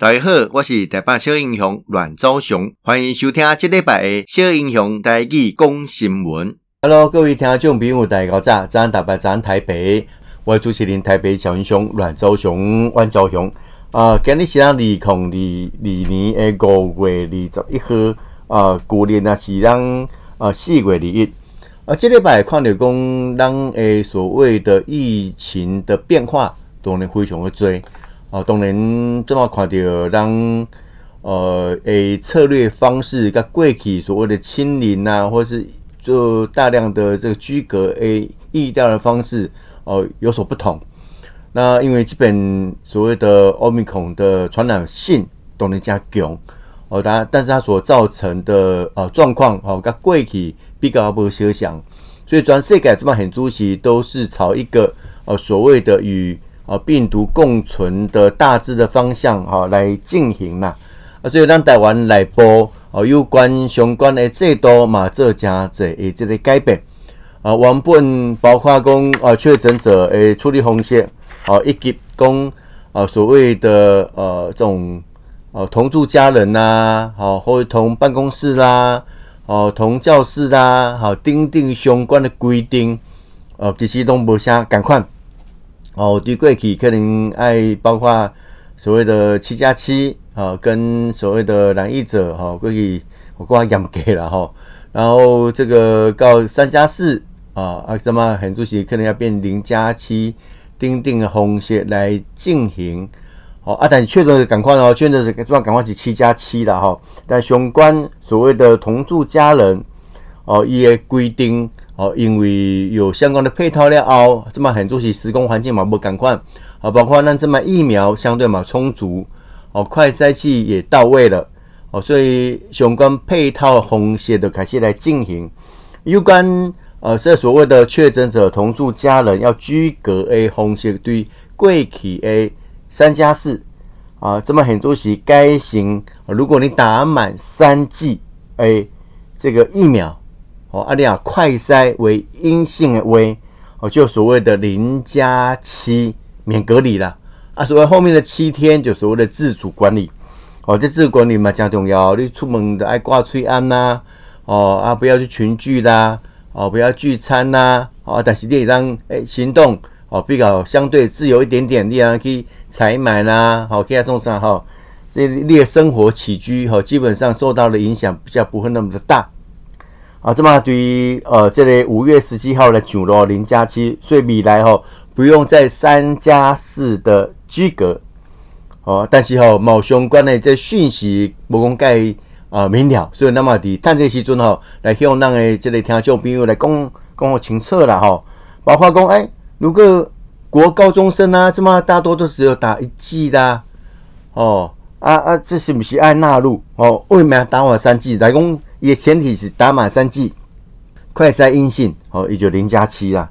大家好，我是台北小英雄阮昭雄，欢迎收听这礼拜的小英雄台语讲新闻。Hello，各位听众朋友，大家好，早安台北，早安台北，我是主持人台北小英雄阮昭雄，阮昭雄。啊、今日是咱二零二二年的五月二十一号，啊，旧年啊是咱啊四月二一。啊，这礼拜看到讲，咱诶所谓的疫情的变化，当然非常的多。哦，当然，这么看到让呃诶策略方式跟过去所谓的清零啊，或是做大量的这个居隔诶疫调的方式哦、有所不同。那因为基本所谓的奥密克戎的传染性都能加强哦，当然，但是它所造成的呃状况哦跟过去比较不相像，所以全世界这么很多时都是朝一个呃所谓的与啊，病毒共存的大致的方向哈来进行嘛，啊，所以咱台湾内部哦有关相关的制度嘛做加这诶这个改变啊，原本包括讲啊确诊者诶处理方式啊，以及讲啊所谓的呃这种呃同住家人呐，好或同办公室啦，哦同教室啦，好订定相关的规定，哦其实都无啥共款。哦，对过去可能爱包括所谓的七加七啊，跟所谓的染疫者哈，过去我讲严格了哈。然后这个到三加四啊，啊什么很主席可能要变零加七，订定的方式来进行。好啊，但是确诊是赶快哦，确诊是这么赶快是七加七的哈。但相关所谓的同住家人哦，伊个规定。哦，因为有相关的配套了后，这么很多是施工环境嘛不赶快，啊，包括那这么疫苗相对嘛充足，哦，快筛剂也到位了，哦，所以相关配套方式都开始来进行。有关呃，这所谓的确诊者同住家人要居隔 A 方式，对贵体 A 三加四啊，这么很多是该行。如果你打满三剂 A 这个疫苗。哦，阿里啊快筛为阴性的为哦，就所谓的零加七免隔离了啊。所谓后面的七天就所谓的自主管理哦，这自主管理嘛讲重要。你出门的爱挂催安呐，哦啊，不要去群聚啦，哦，不要聚餐呐，哦，但是你让诶行动哦比较相对自由一点点，你让去采买啦，好，可以送上哈，你你的生活起居哈，基本上受到的影响比较不会那么的大。啊，这么对于呃，这里五月十七号的九罗零加七，所以未来吼不用再三加四的居格哦。但是吼某相关的这讯息无公盖啊明了，所以那么的趁这时阵吼来向咱的这里听众朋友来讲讲清楚了吼。包括讲哎，如果国高中生啊，这么大多都只有打一剂的哦，啊啊，这是不是爱纳入哦？为什么要打完三剂来讲？也前提是打满三剂，快筛阴性，哦，也就零加七啦。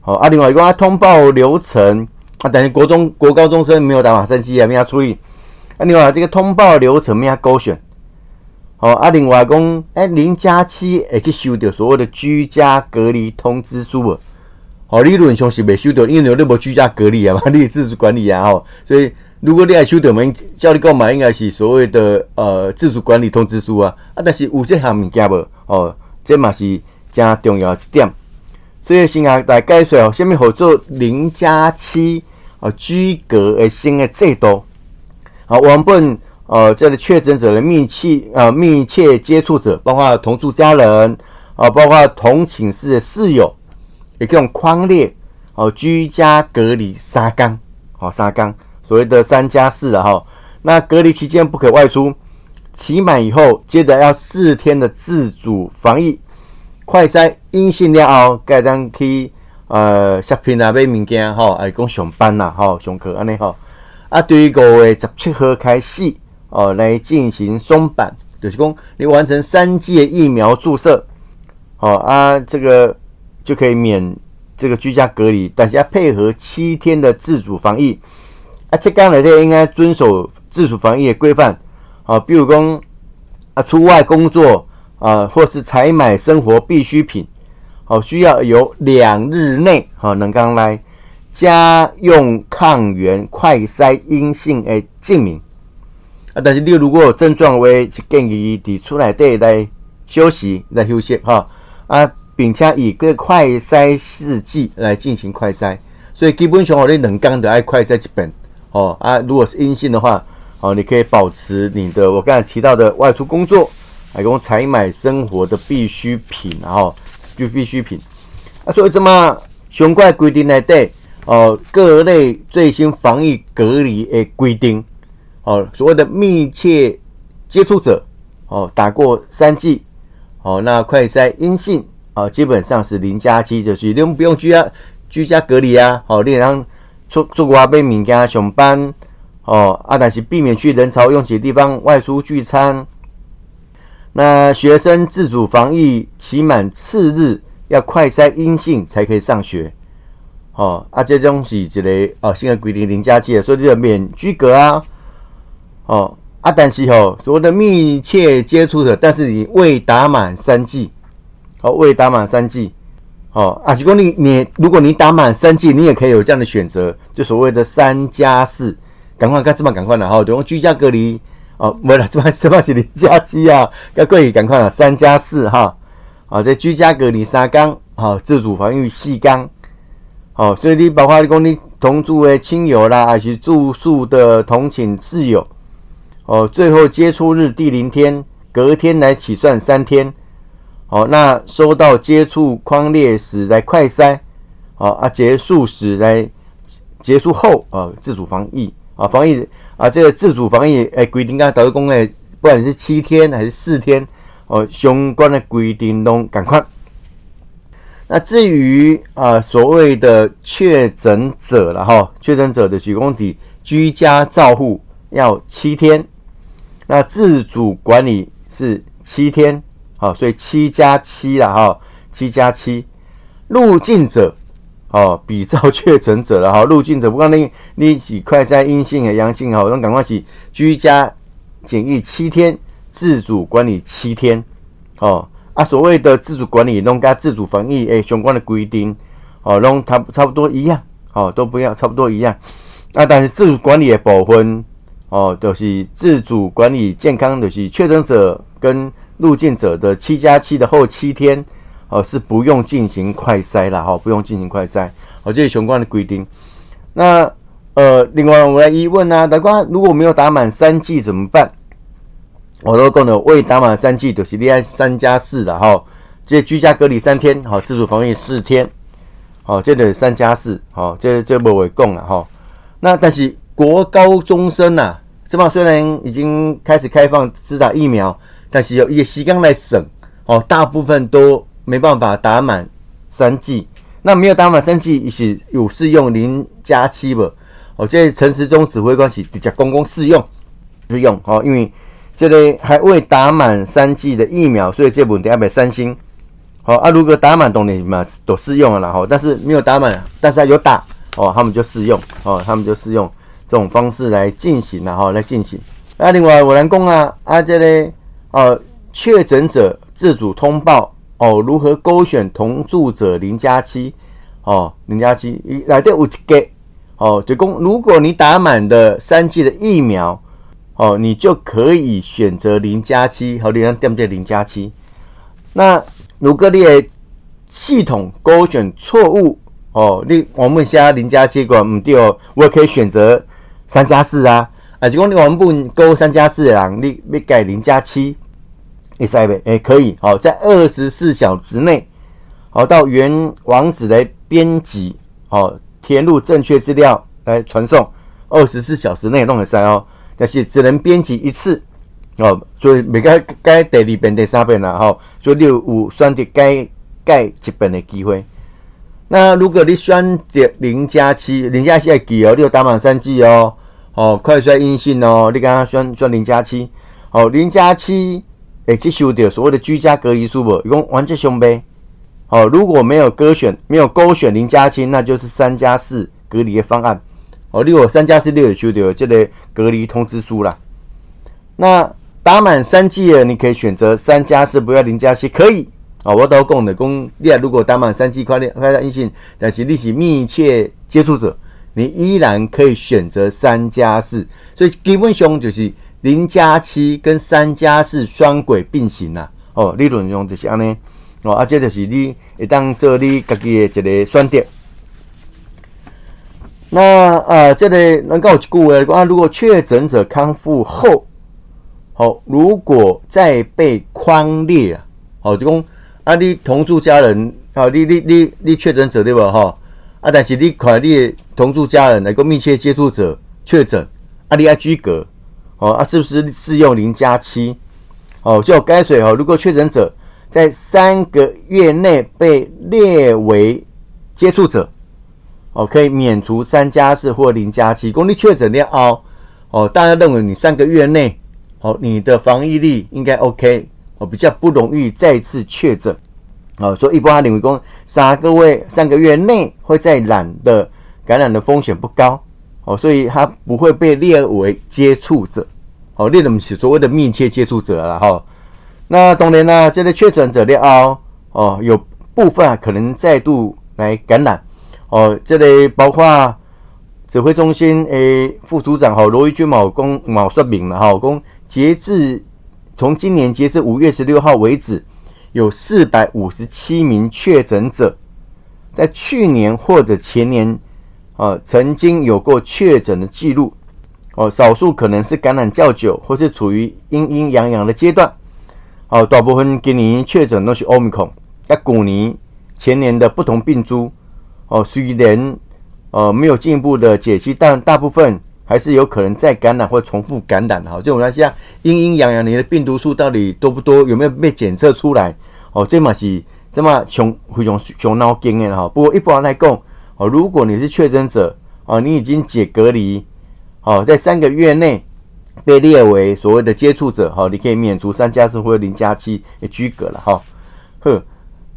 好啊，另外一个通报流程啊，等于国中国高中生没有打满三剂啊，没要处理。啊，另外这个通报流程没要勾选。好啊，另外讲，哎，零加七会去收到所谓的居家隔离通知书啊。好，理论上是未收到，因为你无居家隔离啊嘛，你自主管理啊，吼，所以。如果你爱收到，我们叫你购买，应该是所谓的呃自主管理通知书啊啊，但是有这项物件无哦，这嘛是真重要一点。所以先来来介绍哦，下面合作零加七啊居隔的新的制度。好，原本呃这个确诊者的密切呃密切接触者，包括同住家人啊，包括同寝室的室友，也可以用匡列哦居家隔离三天，好三天。所谓的三加四了哈，那隔离期间不可外出，期满以后，接着要四天的自主防疫，快筛阴性了后，该当去呃 shopping 啊买物件哈，哎讲上班啦哈，上课安尼哈，啊对于五月十七号开始哦来进行松绑，就是讲你完成三剂疫苗注射，好啊这个就可以免这个居家隔离，但是要配合七天的自主防疫。啊，这刚来的应该遵守自主防疫的规范，啊，比如讲啊，出外工作啊，或是采买生活必需品，好，需要有两日内哈能刚来家用抗原快筛阴性的证明，啊，但是你如果有症状，话是建议伫厝内底来休息、来休息哈啊，并且以个快筛试剂来进行快筛，所以基本上我哋两工都爱快筛一遍哦啊，如果是阴性的话，哦，你可以保持你的我刚才提到的外出工作，还有采买生活的必需品，然后就必需品啊，所以这么相关规定内底哦，各类最新防疫隔离的规定。哦，所谓的密切接触者，哦，打过三剂，哦，那快筛阴性，哦，基本上是零加七，就是你们不用居家居家隔离啊，哦，你让出出国买物件上班，哦，啊，但是避免去人潮拥挤的地方外出聚餐。那学生自主防疫期满次日要快筛阴性才可以上学，哦，啊，这种是一个哦，新的规定零加七，所以就免居隔啊。哦，啊，但是吼，所谓的密切接触者，但是你未打满三剂，哦，未打满三剂，哦，啊，如果你你如果你打满三剂，你也可以有这样的选择，就所谓的三加四，赶快，赶这么赶快了，哈，等于居家隔离，哦，没了，这么 这么是零加七啊，要可以赶快了，三加四哈，啊，在居家隔离三缸，好，自主防御四缸，好，所以你包括你讲你同住的亲友啦，还是住宿的同寝室友。哦，最后接触日第零天，隔天来起算三天。哦，那收到接触框列时来快筛。哦啊，结束时来结束后啊，自主防疫啊，防疫啊，这个自主防疫诶，规定啊，导致公诶，不管是七天还是四天，哦，相关的规定都赶快。那至于啊，所谓的确诊者了哈，确诊者的举公体居家照护要七天。那自主管理是七天，好，所以七加七了哈，七加七。入境者，哦，比照确诊者了哈。入境者不管你你几快筛阴性的阳性哈，那赶快去居家检疫七天，自主管理七天，哦啊，所谓的自主管理，弄跟自主防疫诶相关的规定，哦，弄差差不多一样，哦，都不要差不多一样。那但是自主管理的部分。哦，就是自主管理健康，就是确诊者跟入境者的七加七的后七天，哦，是不用进行快筛了哈、不用进行快筛，哦，这是相关的规定。那呃，另外我来疑问啊，大家如果没有打满三剂怎么办？我都讲了，未打满三剂就是恋爱三加四的哈，这居家隔离三天，好、自主防疫四天，好、哦，这个三加四，好，这这不为共了哈。那但是。国高中生呐、啊，这嘛虽然已经开始开放施打疫苗，但是有一个时间来省哦，大部分都没办法打满三剂。那没有打满三剂，也是有适用零加七不？哦，这陈时中指挥官是直接公公适用适用哦，因为这里还未打满三剂的疫苗，所以这问题还没三星。好啊，如果打满，当然嘛都适用了啦。哈，但是没有打满，但是有打哦，他们就适用哦，他们就适用。这种方式来进行然后来进行。那另外我来讲啊，啊这里呃，确诊者自主通报哦，如何勾选同住者零加七哦，零加七来对五个哦，就讲如果你打满的三剂的疫苗哦，你就可以选择零加七，好，你看对不对？零加七。那如果你的系统勾选错误哦，你我们现在零加七个唔对哦，我也可以选择。三加四啊，啊，如果你原本勾三加四的人，你你改零加七，会使未？诶，可以，好，在二十四小时内，好，到原网址来编辑，好，填入正确资料来传送，二十四小时内弄会使哦，但是只能编辑一次，哦，所以每个该第二遍、第三遍了，哈，所以你有选择改改一遍的机会。那如果你选择零加七，零加七要记哦，你有打满三剂哦，哦，快筛阴性哦，你刚刚选选零加七，哦，零加七会去收到所谓的居家隔离书不？一共完全相悖。哦，如果没有勾选，没有勾选零加七，那就是三加四隔离的方案。哦，你有三加四，六有收到这个隔离通知书啦。那打满三剂的，你可以选择三加四，不要零加七，可以。啊，我都讲的，讲你啊，如果打满三剂快点快筛阴性，但是你是密切接触者，你依然可以选择三加四。所以基本上就是，零加七跟三加四双轨并行啦。哦，理论上就是安尼。哦，啊，这就是你会当做你家己的一个选择。那呃，这里能够有一句话，如果确诊者康复后，好、如果再被匡列啊，好、哦，就讲啊，你同住家人，啊、你你你你确诊者对吧？哈、啊，但是你看你同住家人，来个密切接触者确诊，啊，你要居隔，哦，啊，是不是适用零加七？哦，就该水哦，如果确诊者。在三个月内被列为接触者，哦，可以免除三加四或零加七。公立确诊的哦，哦，大家认为你三个月内，哦，你的防疫力应该 OK，哦，比较不容易再次确诊，哦，所以一般认为公三个月三个月内会再染的感染的风险不高，哦，所以他不会被列为接触者，哦，列的是所谓的密切接触者了哈。那当然呢，这个确诊者的哦，哦，有部分啊可能再度来感染哦。这类包括指挥中心诶副组长哈罗玉军某公某说明了哈，公截至从今年截至五月十六号为止，有四百五十七名确诊者，在去年或者前年啊曾经有过确诊的记录哦，少数可能是感染较久或是处于阴阴阳阳的阶段。好，大部分今年确诊都是奥密克戎，那去年、前年的不同病株，哦，虽然呃没有进一步的解析，但大部分还是有可能再感染或重复感染。哈，就我们来讲，阴阴阳阳，你的病毒数到底多不多？有没有被检测出来？哦，这嘛是这么熊非常熊脑筋的哈。不过一般来讲，哦，如果你是确诊者，哦，你已经解隔离，哦，在三个月内。被列为所谓的接触者，哈，你可以免除三加四或者零加七的居隔了，哈。呵，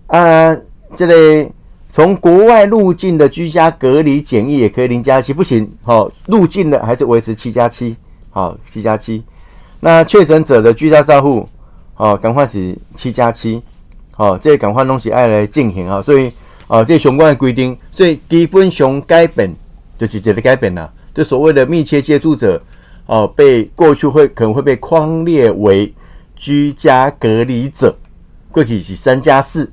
啊，这类从国外入境的居家隔离检疫也可以零加七，不行，哈，入境的还是维持七加七，好，七加七。那确诊者的居家照护，哦，赶快是七加七，好，这赶快东西爱来进行啊，所以啊，这相关的规定，所以基本上改变就是这个改变了，就所谓的密切接触者。哦，被过去会可能会被框列为居家隔离者，过去是三加四，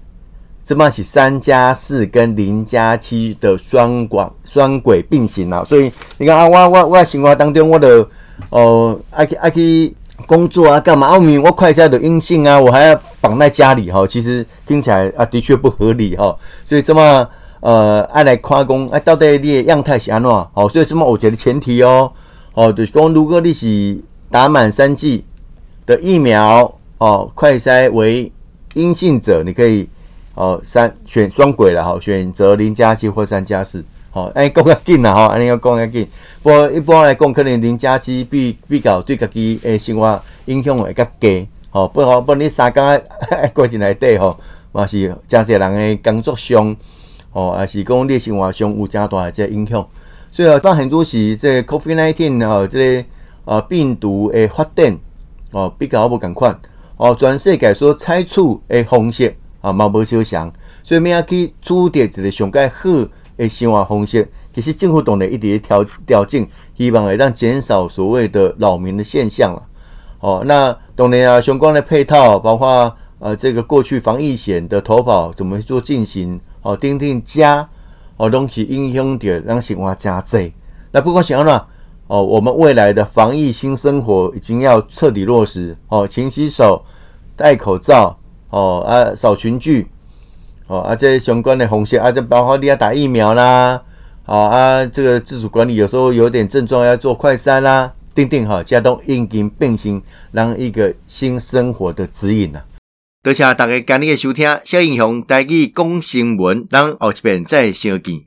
这么是三加四跟零加七的双管双轨并行啊，所以你看啊，我我我生活当中我的哦，爱去爱去工作啊，干嘛？我明我快筛的阴性啊，我还要绑在家里哈，其实听起来啊的确不合理哈，所以这么呃爱来夸工，哎，到底你的样态是安怎？好，所以这么我觉得前提哦。哦，就是讲，如果你是打满三剂的疫苗，哦，快筛为阴性者，你可以哦三选双轨了哈，选择零加七或三加四，好，哎，讲较紧啦吼，安尼要讲较紧。不过一般来讲，可能零加七比比较对家己诶生活影响会较低，好，不好，不你三工爱 过进来底吼，嘛是真侪人诶工作上，哦，也是讲你生活上有真大诶这影响。所以啊，当很多时这 COVID-19 啊，这个啊病毒诶发展哦，比较无共款哦，全世界所采取诶方式啊，嘛无相像，所以我们要去组织一个上盖好诶生活方式。其实政府当然一直调调整，希望会让减少所谓的扰民的现象了。哦，那当然啊，相关的配套，包括呃这个过去防疫险的投保怎么做进行？哦，钉钉加。哦，东西影响到让生活加济。那不管怎样呢？哦，我们未来的防疫新生活已经要彻底落实。哦，勤洗手，戴口罩。哦啊，少群聚。哦啊，这相关的红线啊，这包括你要打疫苗啦。好啊，这个自主管理有时候有点症状要做快筛啦。定定好，加到应经并行，让一个新生活的指引呐。多谢大家今日的收听，小英雄带去讲新闻，咱后一遍再相见。